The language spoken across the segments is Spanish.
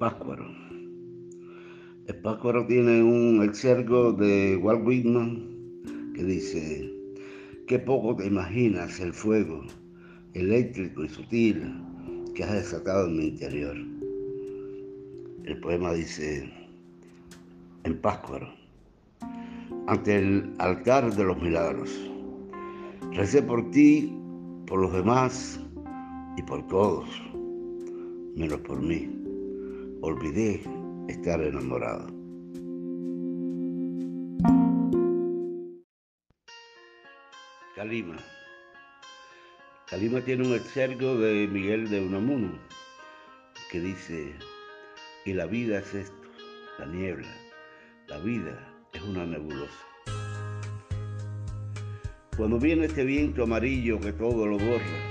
Pácuaro. El Pácuaro tiene un exergo de Walt Whitman que dice, qué poco te imaginas el fuego eléctrico y sutil que has desatado en mi interior. El poema dice, en Pácuaro, ante el altar de los milagros, recé por ti, por los demás y por todos, menos por mí olvidé estar enamorado. Calima. Calima tiene un exergo de Miguel de Unamuno que dice, y la vida es esto, la niebla, la vida es una nebulosa. Cuando viene este viento amarillo que todo lo borra,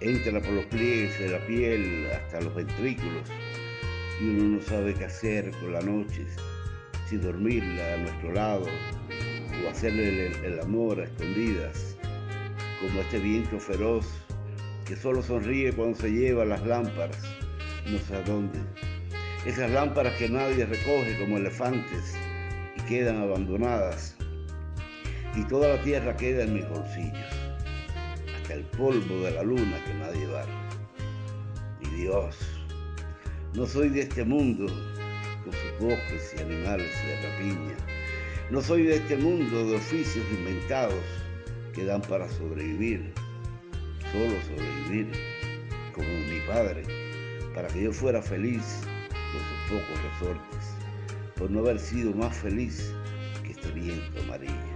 entra por los pliegues de la piel hasta los ventrículos, y uno no sabe qué hacer con la noche, si dormirla a nuestro lado o hacerle el, amor a escondidas, como este viento feroz que solo sonríe cuando se lleva las lámparas, no sé a dónde. Esas lámparas que nadie recoge como elefantes y quedan abandonadas. Y toda la tierra queda en mis bolsillos, hasta el polvo de la luna que nadie barre. Mi Dios, no soy de este mundo con sus bosques y animales de rapiña. No soy de este mundo de oficios inventados que dan para sobrevivir, solo sobrevivir, como mi padre, para que yo fuera feliz con sus pocos resortes, por no haber sido más feliz que este viento amarillo.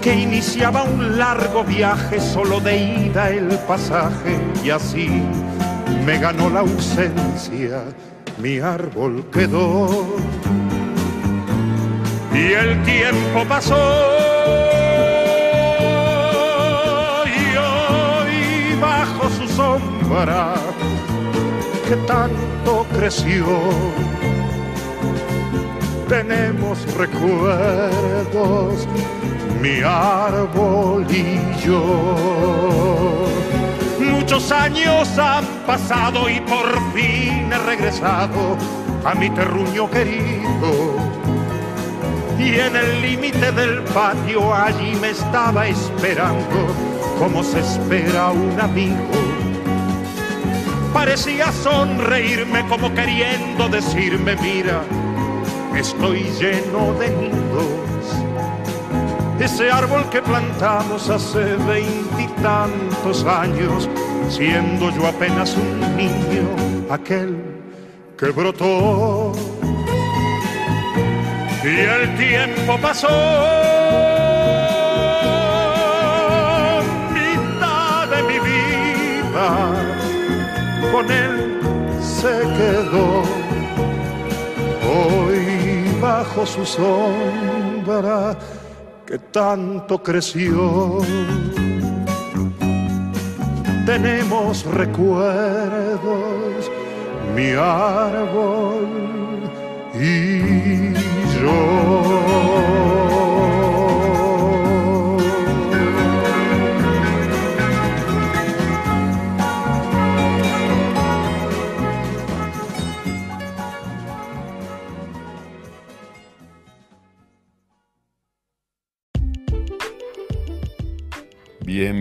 que iniciaba un largo viaje solo de ida el pasaje y así me ganó la ausencia, mi árbol quedó. Y el tiempo pasó y hoy bajo su sombra que tanto creció. Tenemos recuerdos mi árbol y yo. Muchos años han pasado y por fin he regresado a mi terruño querido. Y en el límite del patio allí me estaba esperando como se espera un amigo. Parecía sonreírme como queriendo decirme, mira, estoy lleno de nidos ese árbol que plantamos hace veintitantos años, siendo yo apenas un niño, aquel que brotó. Y el tiempo pasó, mitad de mi vida, con él se quedó. Hoy bajo su sombra tanto creció. Tenemos recuerdos, mi árbol y yo.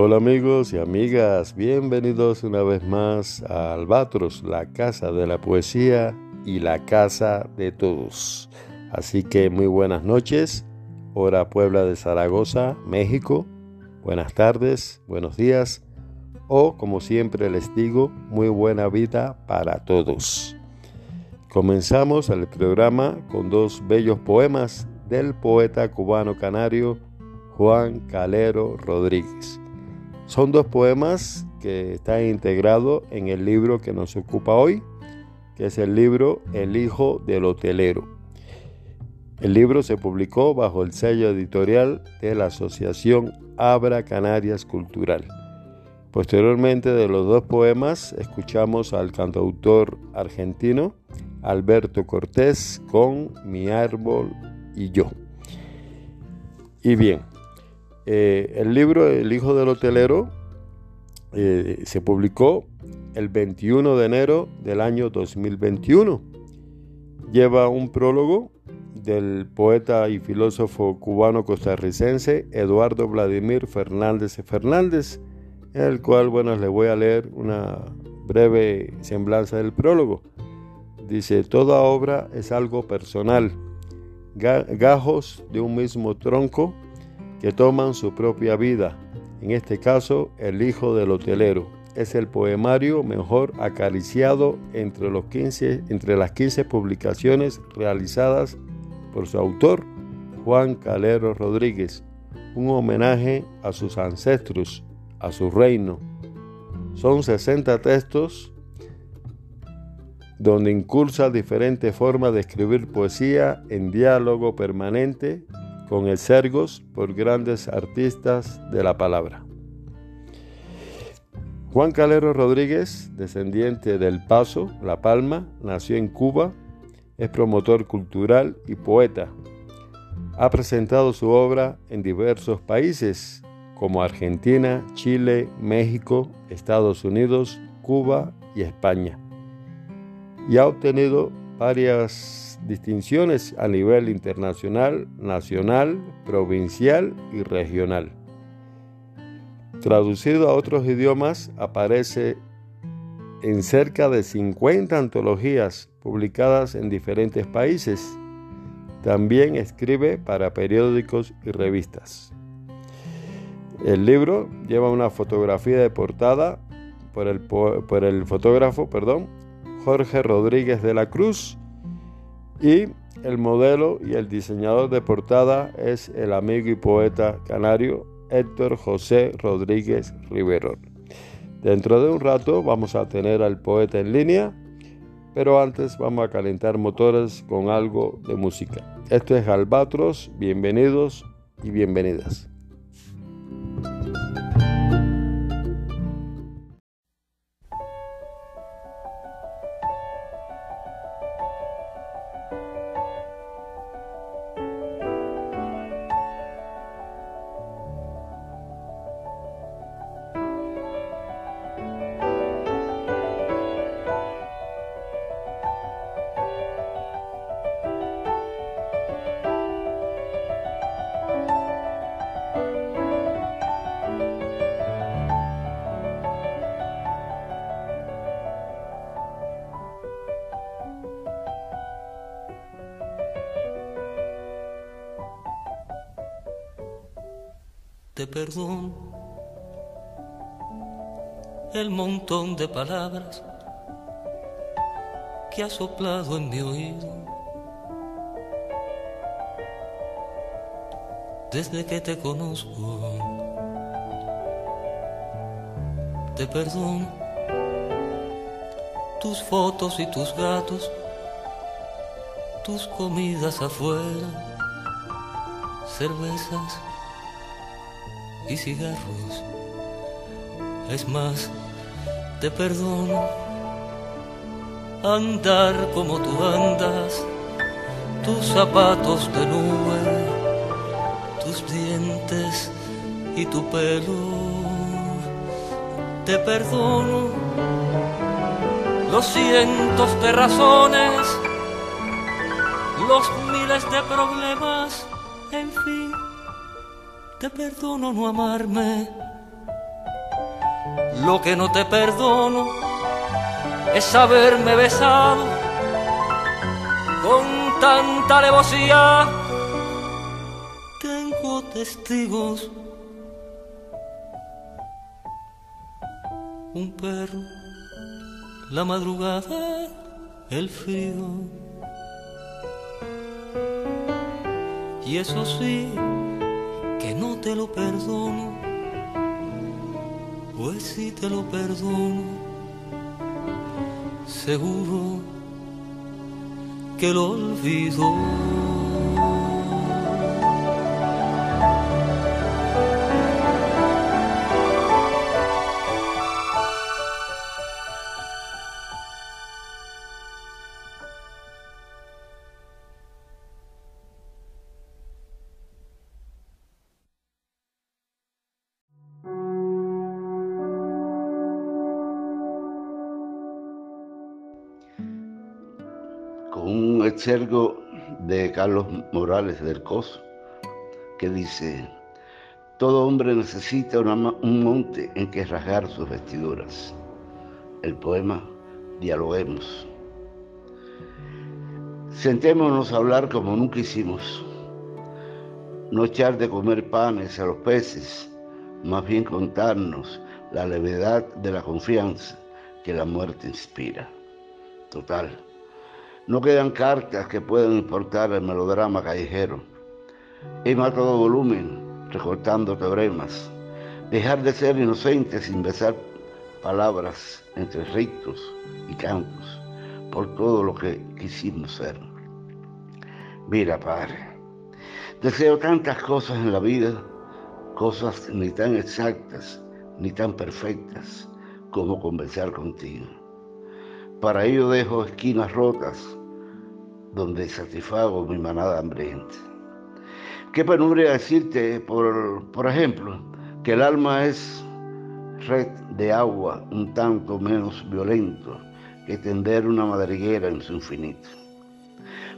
Hola amigos y amigas, bienvenidos una vez más a Albatros, la casa de la poesía y la casa de todos. Así que muy buenas noches, hora Puebla de Zaragoza, México. Buenas tardes, buenos días o como siempre les digo, muy buena vida para todos. Comenzamos el programa con dos bellos poemas del poeta cubano canario Juan Calero Rodríguez. Son dos poemas que están integrados en el libro que nos ocupa hoy, que es el libro El Hijo del Hotelero. El libro se publicó bajo el sello editorial de la Asociación Abra Canarias Cultural. Posteriormente de los dos poemas escuchamos al cantautor argentino Alberto Cortés con Mi árbol y yo. Y bien, eh, el libro El hijo del hotelero eh, se publicó el 21 de enero del año 2021. Lleva un prólogo del poeta y filósofo cubano costarricense Eduardo Vladimir Fernández Fernández, en el cual, bueno, les voy a leer una breve semblanza del prólogo. Dice, toda obra es algo personal, gajos de un mismo tronco que toman su propia vida. En este caso, El Hijo del Hotelero. Es el poemario mejor acariciado entre, los 15, entre las 15 publicaciones realizadas por su autor, Juan Calero Rodríguez. Un homenaje a sus ancestros, a su reino. Son 60 textos donde incursa diferentes formas de escribir poesía en diálogo permanente con el Sergos por grandes artistas de la palabra. Juan Calero Rodríguez, descendiente del Paso, La Palma, nació en Cuba, es promotor cultural y poeta. Ha presentado su obra en diversos países como Argentina, Chile, México, Estados Unidos, Cuba y España. Y ha obtenido varias distinciones a nivel internacional, nacional, provincial y regional. Traducido a otros idiomas, aparece en cerca de 50 antologías publicadas en diferentes países. También escribe para periódicos y revistas. El libro lleva una fotografía de portada por el, por el fotógrafo perdón, Jorge Rodríguez de la Cruz y el modelo y el diseñador de portada es el amigo y poeta canario Héctor José Rodríguez Riverón. Dentro de un rato vamos a tener al poeta en línea, pero antes vamos a calentar motores con algo de música. Esto es Albatros, bienvenidos y bienvenidas. Te perdono el montón de palabras que ha soplado en mi oído. Desde que te conozco, te perdono tus fotos y tus gatos, tus comidas afuera, cervezas y cigarros. Es más, te perdono andar como tú andas, tus zapatos de nube, tus dientes y tu pelo. Te perdono los cientos de razones, los miles de problemas, te perdono no amarme. Lo que no te perdono es haberme besado con tanta alevosía. Tengo testigos. Un perro la madrugada, el frío. Y eso sí, no te lo perdono, pues si te lo perdono, seguro que lo olvido. Exergo de Carlos Morales del Coso, que dice, todo hombre necesita un monte en que rasgar sus vestiduras. El poema Dialoguemos. Sentémonos a hablar como nunca hicimos. No echar de comer panes a los peces, más bien contarnos la levedad de la confianza que la muerte inspira. Total no quedan cartas que puedan importar el melodrama callejero. más todo volumen, recortando teoremas. Dejar de ser inocente sin besar palabras entre ritos y cantos por todo lo que quisimos ser. Mira, Padre, deseo tantas cosas en la vida, cosas ni tan exactas ni tan perfectas como conversar contigo. Para ello dejo esquinas rotas donde satisfago mi manada hambrienta. Qué penumbra decirte, por, por ejemplo, que el alma es red de agua un tanto menos violento que tender una madriguera en su infinito.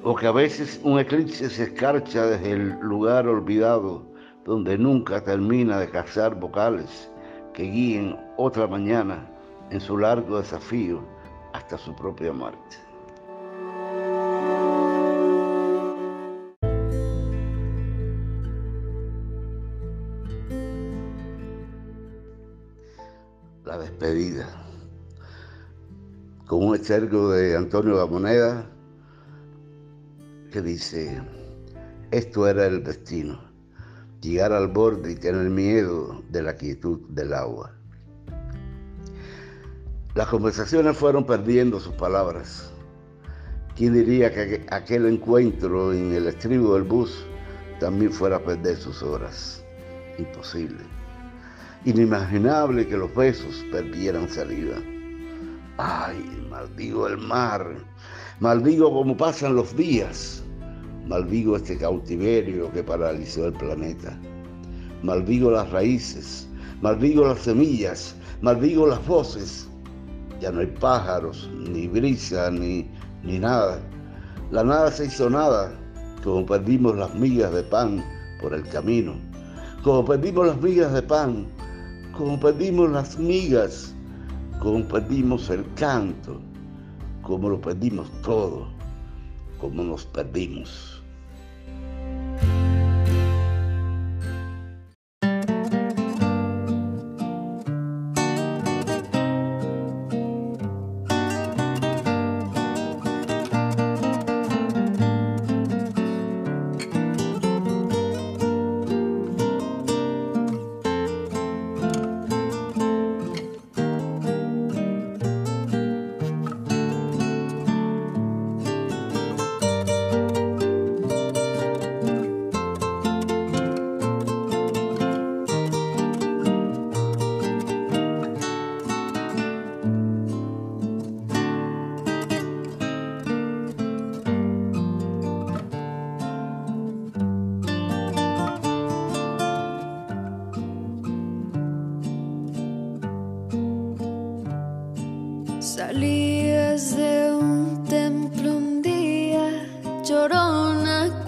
O que a veces un eclipse se escarcha desde el lugar olvidado donde nunca termina de cazar vocales que guíen otra mañana en su largo desafío hasta su propia muerte. Despedida, con un exergo de Antonio Gamoneda que dice, esto era el destino, llegar al borde y tener miedo de la quietud del agua. Las conversaciones fueron perdiendo sus palabras. ¿Quién diría que aquel encuentro en el estribo del bus también fuera a perder sus horas? Imposible inimaginable que los besos perdieran salida. Ay, maldigo el mar, maldigo cómo pasan los días, maldigo este cautiverio que paralizó el planeta, maldigo las raíces, maldigo las semillas, maldigo las voces. Ya no hay pájaros, ni brisa, ni, ni nada. La nada se hizo nada, como perdimos las migas de pan por el camino, como perdimos las migas de pan como perdimos las migas, como perdimos el canto, como lo perdimos todo, como nos perdimos.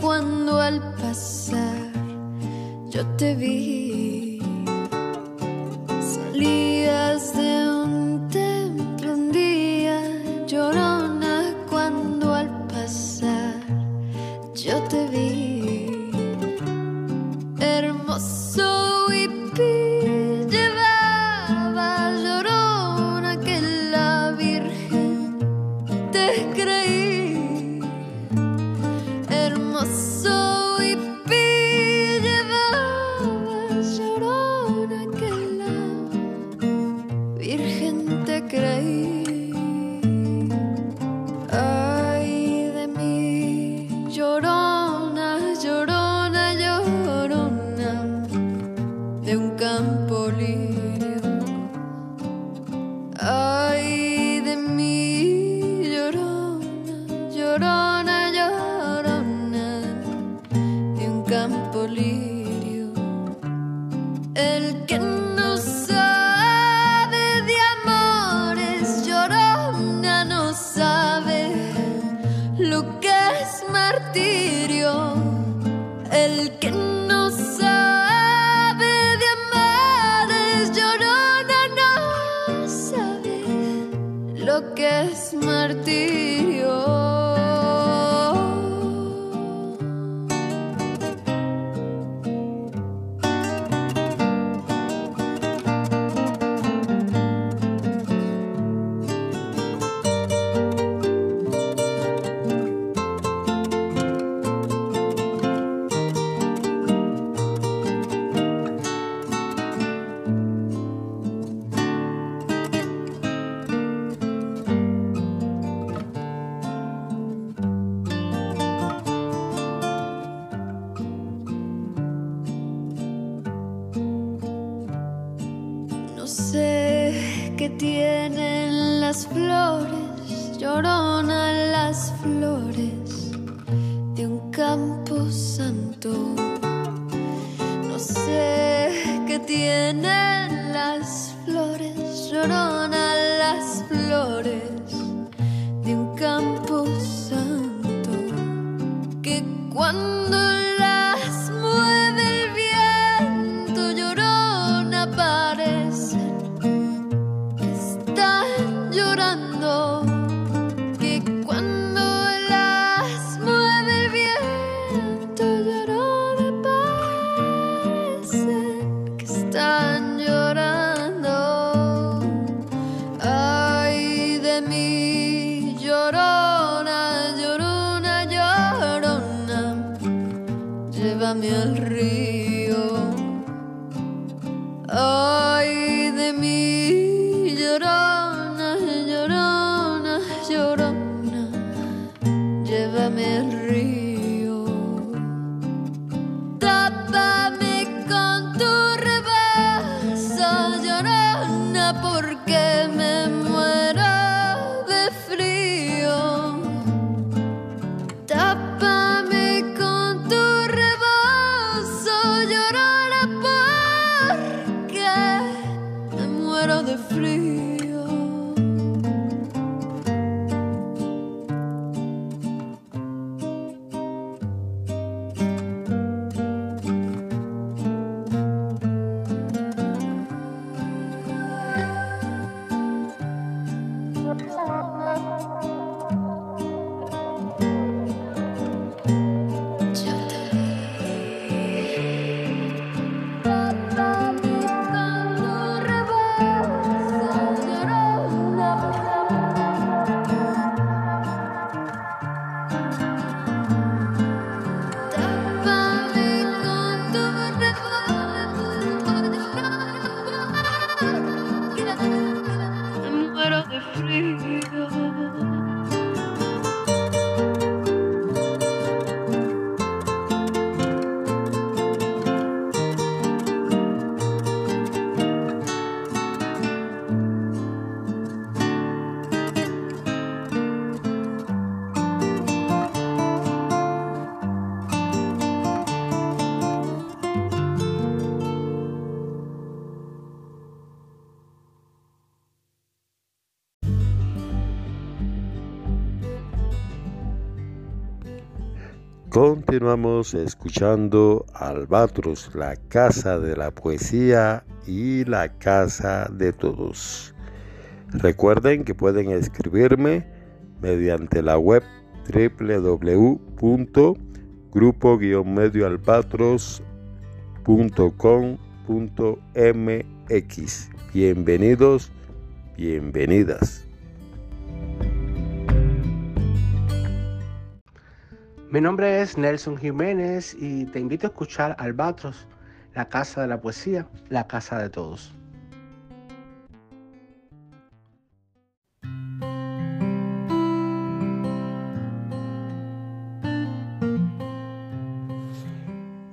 cuando al pasar yo te vi. Salías de mi el río. Continuamos escuchando Albatros, la casa de la poesía y la casa de todos. Recuerden que pueden escribirme mediante la web www.grupo-medioalbatros.com.mx. Bienvenidos, bienvenidas. Mi nombre es Nelson Jiménez y te invito a escuchar Albatros, la casa de la poesía, la casa de todos.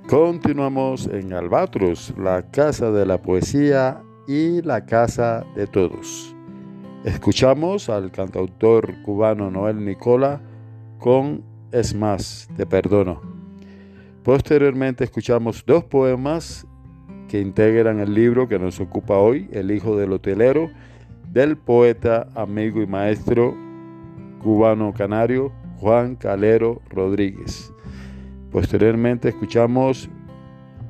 Continuamos en Albatros, la casa de la poesía y la casa de todos. Escuchamos al cantautor cubano Noel Nicola con Es más, te perdono. Posteriormente escuchamos dos poemas que integran el libro que nos ocupa hoy, El hijo del hotelero, del poeta, amigo y maestro cubano canario Juan Calero Rodríguez. Posteriormente escuchamos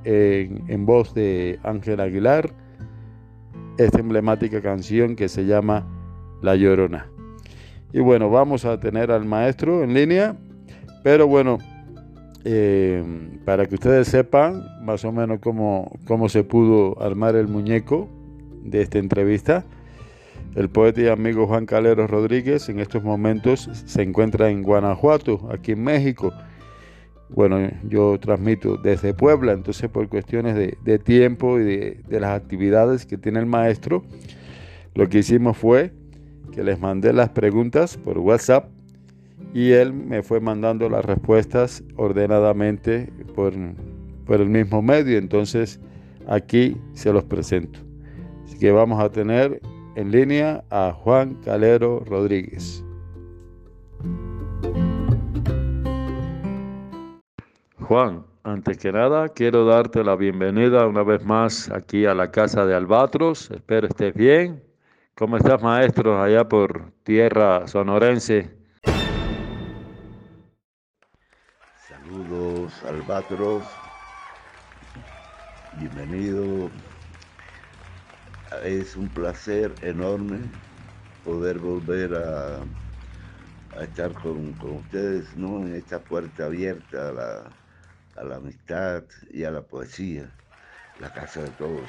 en, voz de Ángel Aguilar esta emblemática canción que se llama La Llorona. Y bueno, vamos a tener al maestro en línea, pero bueno, eh, para que ustedes sepan más o menos cómo, cómo se pudo armar el muñeco de esta entrevista. El poeta y amigo Juan Calero Rodríguez en estos momentos se encuentra en Guanajuato, aquí en México. Bueno, yo transmito desde Puebla, entonces por cuestiones de, de tiempo y de, de, las actividades que tiene el maestro, lo que hicimos fue que les mandé las preguntas por WhatsApp y él me fue mandando las respuestas ordenadamente por, por el mismo medio, entonces aquí se los presento. Así que vamos a tener en línea a Juan Calero Rodríguez. Juan, antes que nada quiero darte la bienvenida una vez más aquí a la casa de Albatros. Espero estés bien. ¿Cómo estás, maestro, allá por tierra sonorense? Saludos, Albatros. Bienvenido. Es un placer enorme poder volver a, estar con, ustedes, ¿no? En esta puerta abierta a la amistad y a la poesía, la casa de todos.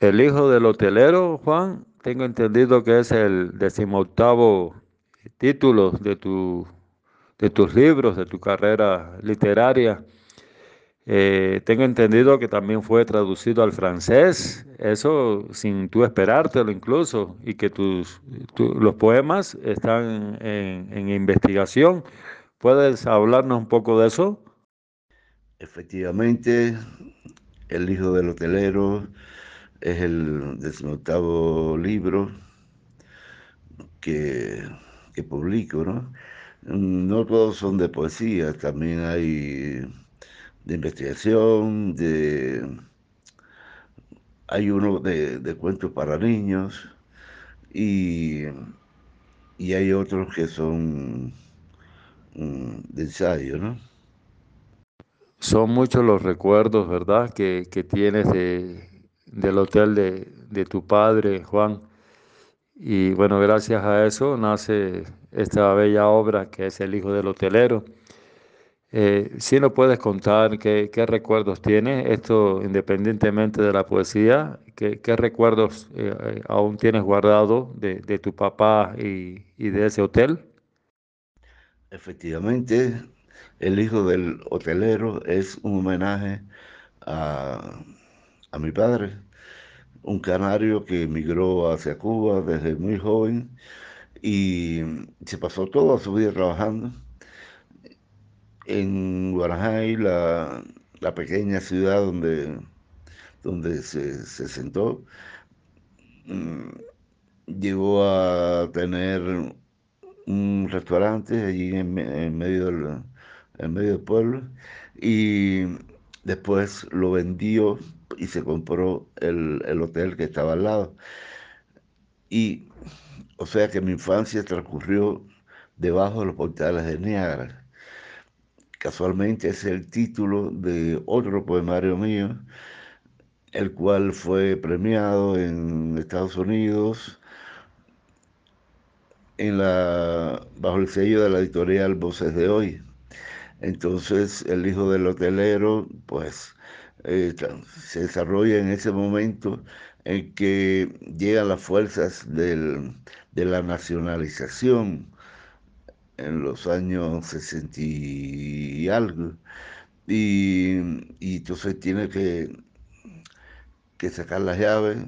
El hijo del hotelero, Juan, tengo entendido que es el decimoctavo título de, tu, de tus libros, de tu carrera literaria. Eh, tengo entendido que también fue traducido al francés, eso sin tú esperártelo incluso, y que tus, tu, los poemas están en, en, investigación. ¿Puedes hablarnos un poco de eso? Efectivamente, El hijo del hotelero es el decimoctavo libro que, que publico, ¿no? No todos son de poesía, también hay de investigación, de hay uno de, de cuentos para niños y, y, hay otros que son um, de ensayo, ¿no? Son muchos los recuerdos, ¿verdad?, que, que tienes de, del hotel de, de, tu padre, Juan. Y bueno, gracias a eso nace esta bella obra que es El Hijo del Hotelero. Eh, si nos puedes contar qué, qué, recuerdos tienes, esto independientemente de la poesía, qué, recuerdos eh, aún tienes guardado de, de tu papá y, y, de ese hotel. Efectivamente, El Hijo del Hotelero es un homenaje a, a mi padre, un canario que emigró hacia Cuba desde muy joven y se pasó toda su vida trabajando en Guarajay, la, la, pequeña ciudad donde, donde se, se sentó, mmm, llegó a tener un restaurante allí en, en medio, del, en medio del pueblo y después lo vendió y se compró el, el hotel que estaba al lado. Y o sea que mi infancia transcurrió debajo de los portales de Niágara. Casualmente es el título de otro poemario mío, el cual fue premiado en Estados Unidos en la, bajo el sello de la editorial Voces de Hoy. Entonces, el hijo del hotelero, pues, eh, se desarrolla en ese momento en que llegan las fuerzas del, de la nacionalización en los años 60 y algo. Y, y entonces tiene que, que sacar las llaves,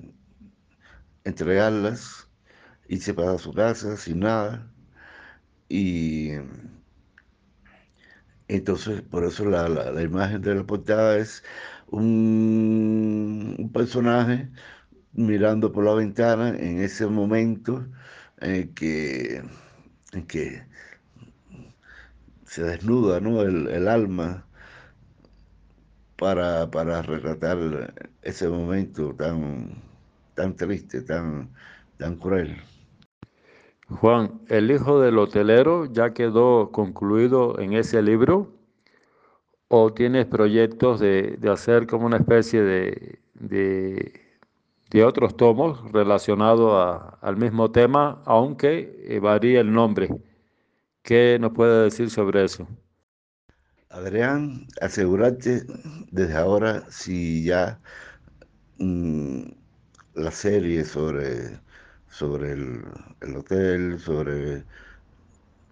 entregarlas, irse para su casa sin nada. Y entonces, por eso la, la, la imagen de la portada es un, personaje mirando por la ventana en ese momento en que, que se desnuda ¿no? el, el alma para, para retratar ese momento tan, tan triste, tan, tan cruel. Juan, el hijo del hotelero ya quedó concluido en ese libro o tienes proyectos de, de hacer como una especie de, de, de otros tomos relacionados al mismo tema, aunque varíe el nombre. ¿Qué nos puede decir sobre eso? Adrián, asegúrate desde ahora si ya mmm, la serie sobre sobre el, el, hotel, sobre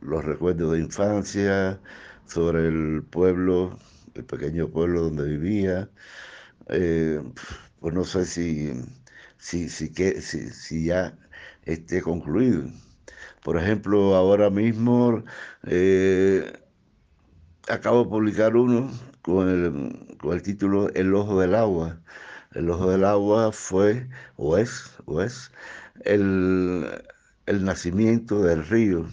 los recuerdos de infancia, sobre el pueblo, el pequeño pueblo donde vivía. Eh, pues no sé si, si, si, que, si, si, ya esté concluido. Por ejemplo, ahora mismo eh, acabo de publicar uno con el, con el título El Ojo del Agua. El Ojo del Agua fue, o es, o es, el, el, nacimiento del río,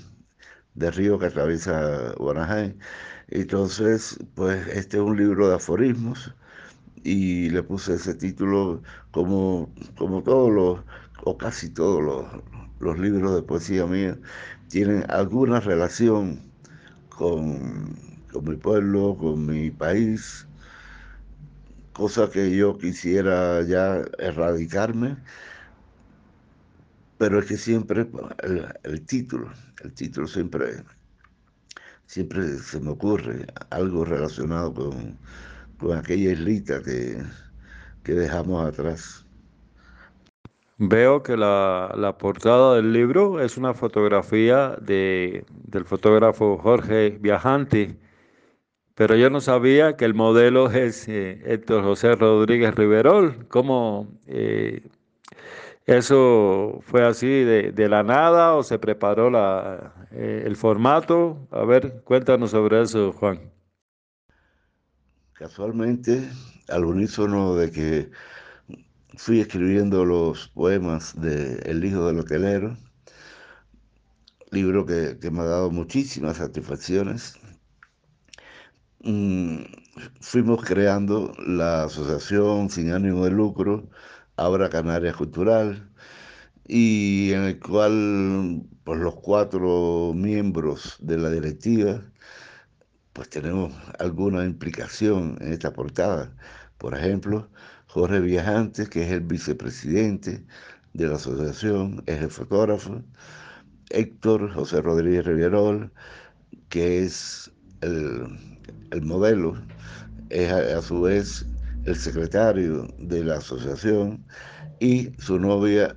del río que atraviesa Guanajay. Entonces, pues este es un libro de aforismos y le puse ese título como, como todos los, o casi todos los, los libros de poesía mía, tienen alguna relación con, con mi pueblo, con mi país, cosa que yo quisiera ya erradicarme pero es que siempre el, el, título, el título siempre, siempre se me ocurre algo relacionado con, con aquella islita que, que, dejamos atrás. Veo que la, la, portada del libro es una fotografía de, del fotógrafo Jorge Viajante, pero yo no sabía que el modelo es eh, Héctor José Rodríguez Riverol. ¿Cómo, eh, ¿Eso fue así de, de, la nada o se preparó la, eh, el formato? A ver, cuéntanos sobre eso, Juan. Casualmente, al unísono de que fui escribiendo los poemas de El hijo del hotelero, libro que, que me ha dado muchísimas satisfacciones, mmm, fuimos creando la asociación sin ánimo de lucro Abra Canarias Cultural, y en el cual pues, los cuatro miembros de la directiva pues tenemos alguna implicación en esta portada. Por ejemplo, Jorge Viajantes, que es el vicepresidente de la asociación, es el fotógrafo. Héctor José Rodríguez Rivierol, que es el, el modelo, es a, a su vez el secretario de la asociación y su novia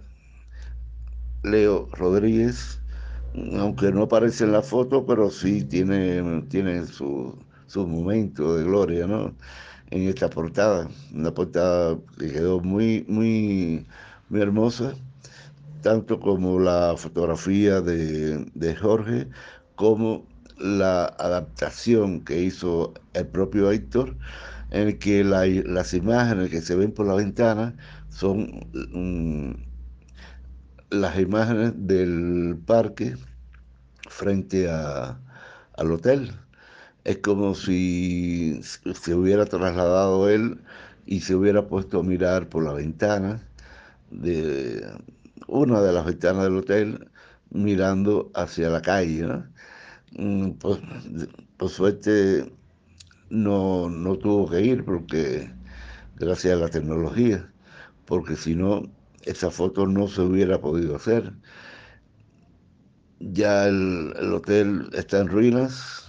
Leo Rodríguez, aunque no aparece en la foto, pero sí tiene, tiene su, su momento de gloria, ¿no? En esta portada, una portada que quedó muy, muy, muy hermosa, tanto como la fotografía de, de Jorge, como la adaptación que hizo el propio Héctor en el que la, las imágenes que se ven por la ventana son um, las imágenes del parque frente a, al hotel. Es como si se hubiera trasladado él y se hubiera puesto a mirar por la ventana de una de las ventanas del hotel mirando hacia la calle. ¿no? mm, pues, por suerte no, no tuvo que ir porque gracias a la tecnología, porque si no, esa foto no se hubiera podido hacer. Ya el, el hotel está en ruinas,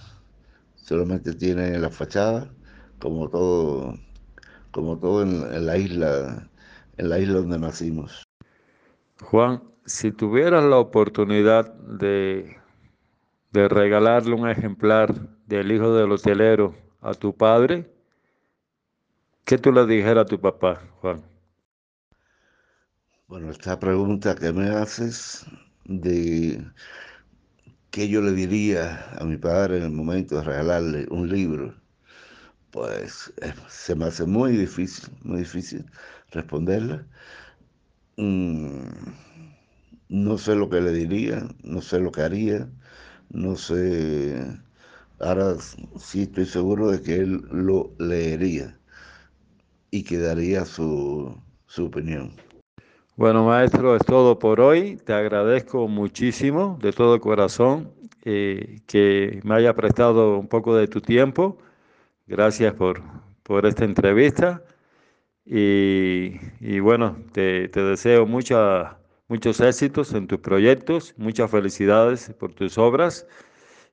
solamente tiene la fachada, como todo, como todo en, en la isla, en la isla donde nacimos. Juan, si tuvieras la oportunidad de, de regalarle un ejemplar del hijo del hotelero a tu padre, ¿qué tú le dijeras a tu papá, Juan? Bueno, esta pregunta que me haces de qué yo le diría a mi padre en el momento de regalarle un libro, pues eh, se me hace muy difícil, muy difícil responderla. Mm, no sé lo que le diría, no sé lo que haría, no sé. Ahora sí estoy seguro de que él lo leería y que daría su, su opinión. Bueno, maestro, es todo por hoy. Te agradezco muchísimo de todo corazón eh, que me haya prestado un poco de tu tiempo. Gracias por, por esta entrevista. Y, y bueno, te, te deseo mucha, muchos éxitos en tus proyectos, muchas felicidades por tus obras.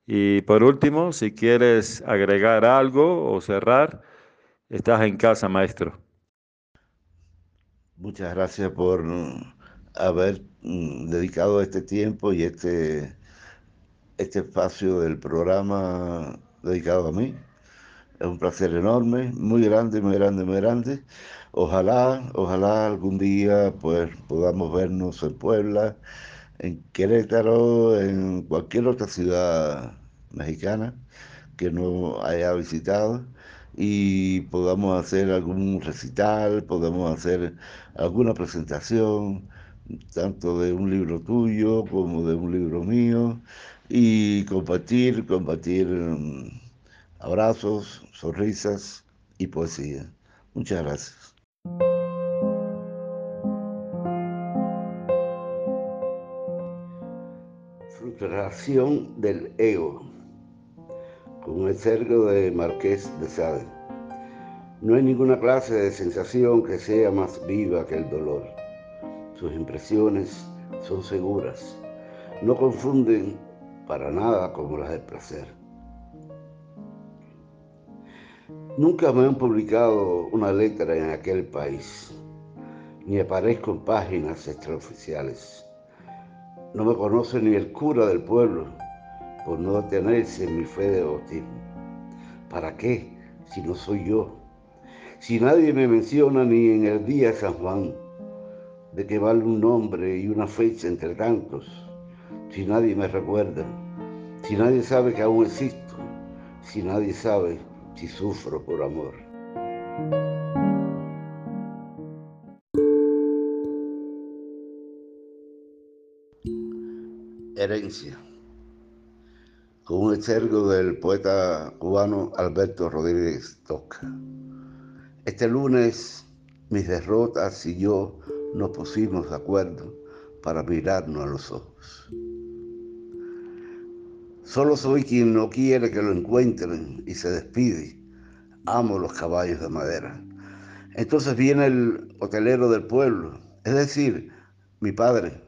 Y por último, si quieres agregar algo o cerrar, estás en casa, maestro. Muchas gracias por mm, haber mm, dedicado este tiempo y este, este espacio del programa dedicado a mí. Es un placer enorme, muy grande, muy grande, muy grande. Ojalá, ojalá algún día pues podamos vernos en Puebla, en Querétaro, en cualquier otra ciudad mexicana que no haya visitado y podamos hacer algún recital, podamos hacer alguna presentación, tanto de un libro tuyo como de un libro mío, y compartir, compartir mm, abrazos, sonrisas y poesía. Muchas gracias. Del ego, con el cerco de Marqués de Sade. No hay ninguna clase de sensación que sea más viva que el dolor. Sus impresiones son seguras, no confunden para nada como las del placer. Nunca me han publicado una letra en aquel país, ni aparezco en páginas extraoficiales. No me conoce ni el cura del pueblo por no detenerse en mi fe de bautismo. ¿Para qué si no soy yo? Si nadie me menciona ni en el día de San Juan, de que vale un nombre y una fecha entre tantos, si nadie me recuerda, si nadie sabe que aún existo, si nadie sabe si sufro por amor. Herencia. Con un exergo del poeta cubano Alberto Rodríguez Toca. Este lunes mis derrotas y yo nos pusimos de acuerdo para mirarnos a los ojos. Solo soy quien no quiere que lo encuentren y se despide. Amo los caballos de madera. Entonces viene el hotelero del pueblo, es decir, mi padre,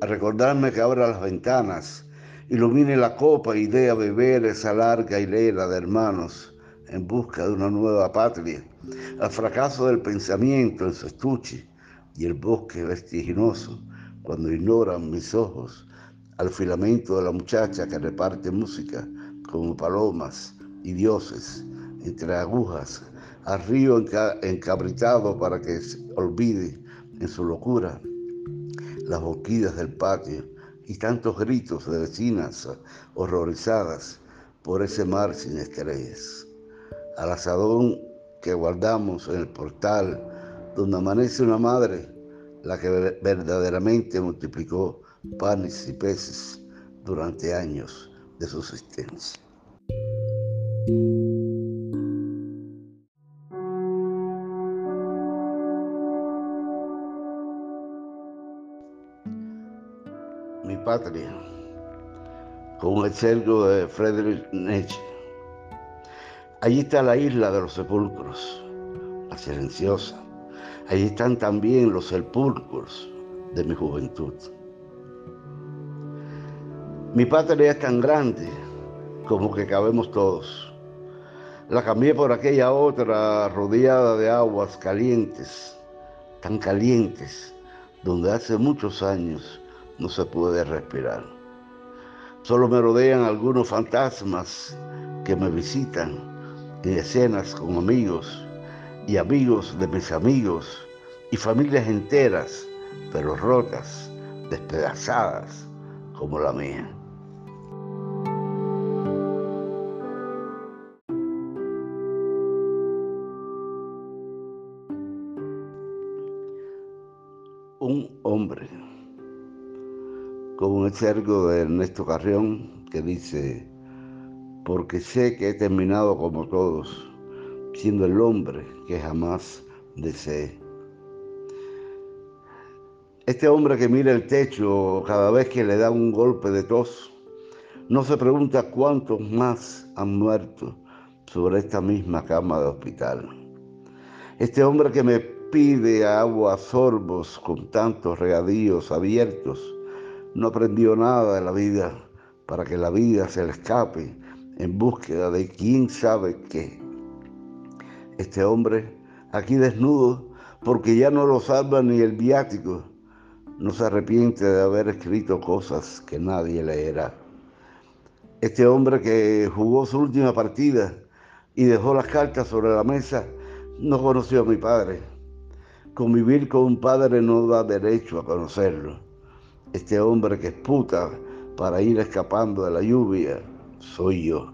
a recordarme que abra las ventanas, ilumine la copa y dé a beber esa larga hilera de hermanos en busca de una nueva patria, al fracaso del pensamiento en su estuche y el bosque vertiginoso cuando ignoran mis ojos al filamento de la muchacha que reparte música como palomas y dioses entre agujas, al río enca- encabritado para que se olvide en su locura las boquillas del patio y tantos gritos de vecinas horrorizadas por ese mar sin estrellas. Al asadón que guardamos en el portal donde amanece una madre, la que ver- verdaderamente multiplicó panes y peces durante años de subsistencia. Mi patria, con el cerco de Friedrich Nietzsche. Allí está la isla de los sepulcros, la silenciosa. Allí están también los sepulcros de mi juventud. Mi patria es tan grande como que cabemos todos. La cambié por aquella otra rodeada de aguas calientes, tan calientes, donde hace muchos años no se puede respirar. Solo me rodean algunos fantasmas que me visitan en escenas con amigos y amigos de mis amigos y familias enteras, pero rotas, despedazadas como la mía. Un hombre con un exergo de Ernesto Carrión que dice, porque sé que he terminado como todos, siendo el hombre que jamás deseé. Este hombre que mira el techo cada vez que le da un golpe de tos, no se pregunta cuántos más han muerto sobre esta misma cama de hospital. Este hombre que me pide agua a sorbos con tantos regadíos abiertos, no aprendió nada de la vida para que la vida se le escape en búsqueda de quién sabe qué. Este hombre, aquí desnudo, porque ya no lo salva ni el viático, no se arrepiente de haber escrito cosas que nadie leerá. Este hombre que jugó su última partida y dejó las cartas sobre la mesa, no conoció a mi padre. Convivir con un padre no da derecho a conocerlo. Este hombre que puta para ir escapando de la lluvia soy yo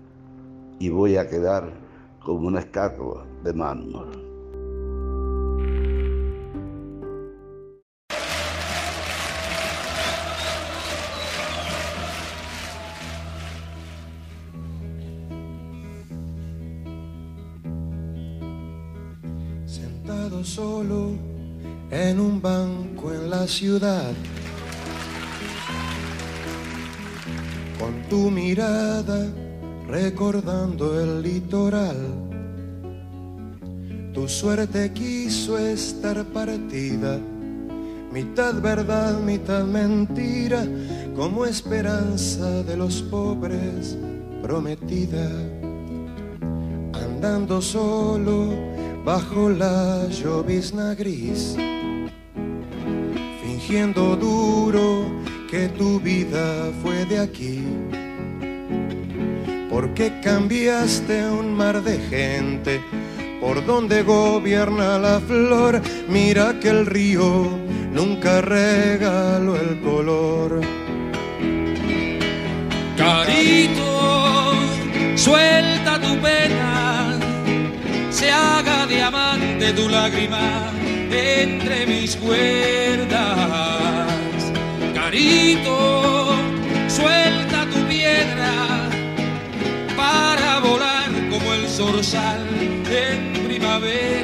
y voy a quedar como una estatua de mármol. Sentado solo en un banco en la ciudad, con tu mirada recordando el litoral. Tu suerte quiso estar partida, mitad verdad, mitad mentira, como esperanza de los pobres prometida. Andando solo bajo la llovizna gris, fingiendo duro que tu vida fue de aquí. Porque cambiaste un mar de gente por donde gobierna la flor. Mira que el río nunca regaló el color. Carito, suelta tu pena, se haga diamante tu lágrima entre mis cuerdas. Suelta tu piedra para volar como el zorzal en primavera.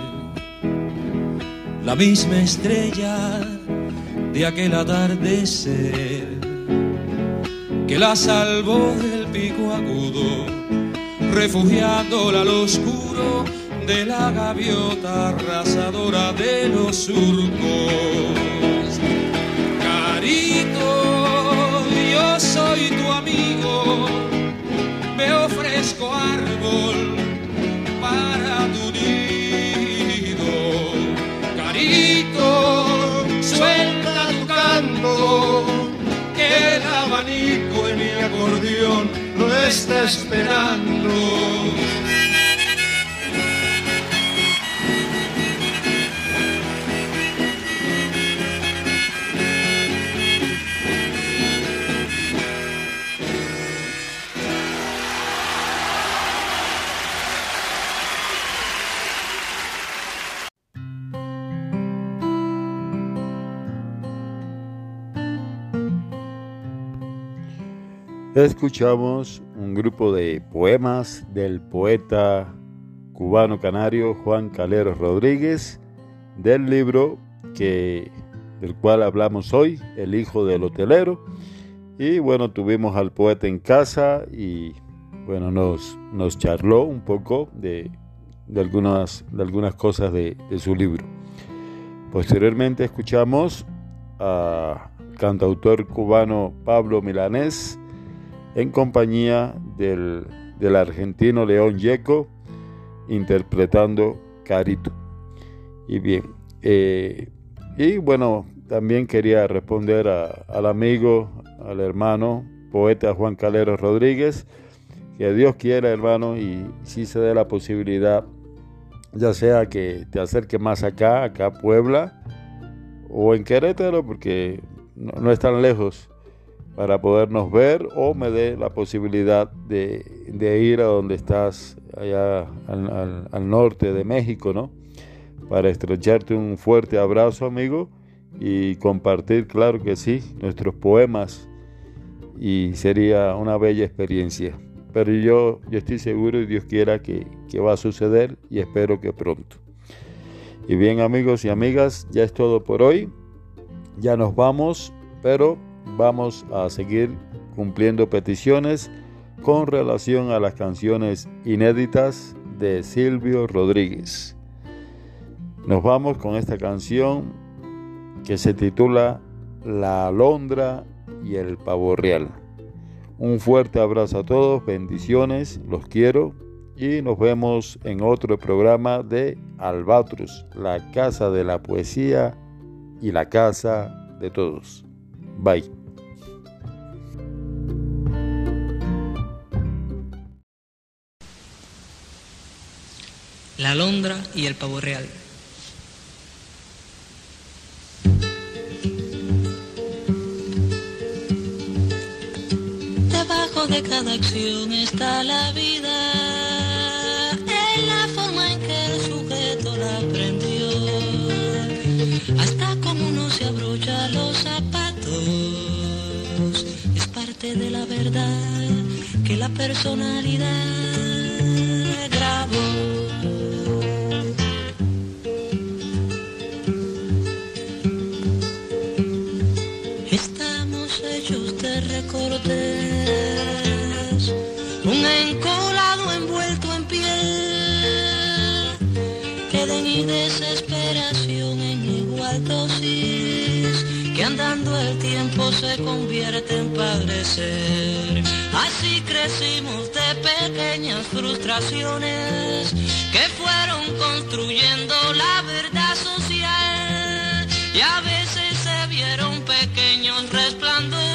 la misma estrella de aquel atardecer que la salvó del pico agudo, refugiándola al oscuro de la gaviota arrasadora de los surcos. Está esperando. Escuchamos un grupo de poemas del poeta cubano canario Juan Calero Rodríguez del libro que del cual hablamos hoy, El hijo del hotelero. Y bueno, tuvimos al poeta en casa y bueno, nos, nos charló un poco de, de algunas, de algunas cosas de, de su libro. Posteriormente escuchamos a cantautor cubano Pablo Milanés en compañía del, del argentino León Yeco interpretando Carito. Y bien, eh, y bueno, también quería responder al amigo, al hermano, poeta Juan Calero Rodríguez, que Dios quiera, hermano, y si se dé la posibilidad, ya sea que te acerque más acá, acá a Puebla, o en Querétaro, porque no, no es tan lejos para podernos ver o me dé la posibilidad de, ir a donde estás, allá al, al, al, norte de México, ¿no? Para estrecharte un fuerte abrazo, amigo, y compartir, claro que sí, nuestros poemas y sería una bella experiencia. Pero yo, yo estoy seguro y Dios quiera que, que va a suceder y espero que pronto. Y bien amigos y amigas, ya es todo por hoy. Ya nos vamos, pero vamos a seguir cumpliendo peticiones con relación a las canciones inéditas de Silvio Rodríguez. Nos vamos con esta canción que se titula La alondra y el pavo real. Un fuerte abrazo a todos, bendiciones, los quiero y nos vemos en otro programa de Albatros, la casa de la poesía y la casa de todos. Bye. La alondra y el pavo real. Debajo de cada acción está la vida, en la forma en que el sujeto la aprendió, hasta como uno se abrocha los zapatos, es parte de la verdad que la personalidad se convierte en padecer. Así crecimos de pequeñas frustraciones que fueron construyendo la verdad social y a veces se vieron pequeños resplandores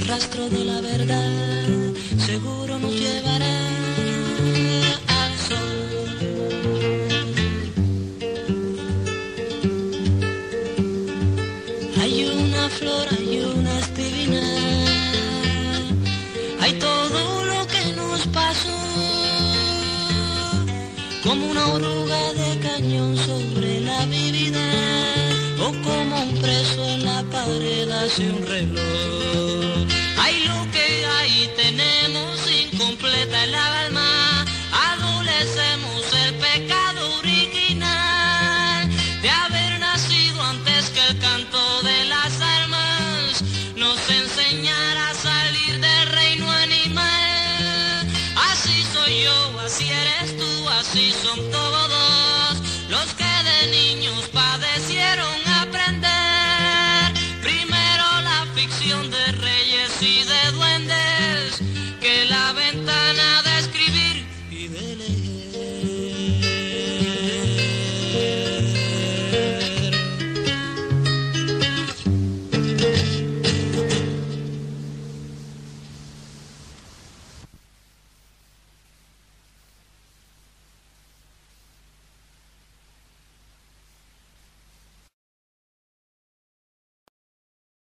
el rastro de la verdad seguro nos llevará al sol. Hay una flor, hay una espina, hay todo lo que nos pasó, como una oruga de cañón sobre la vida, o como un preso en la pared hace un reloj.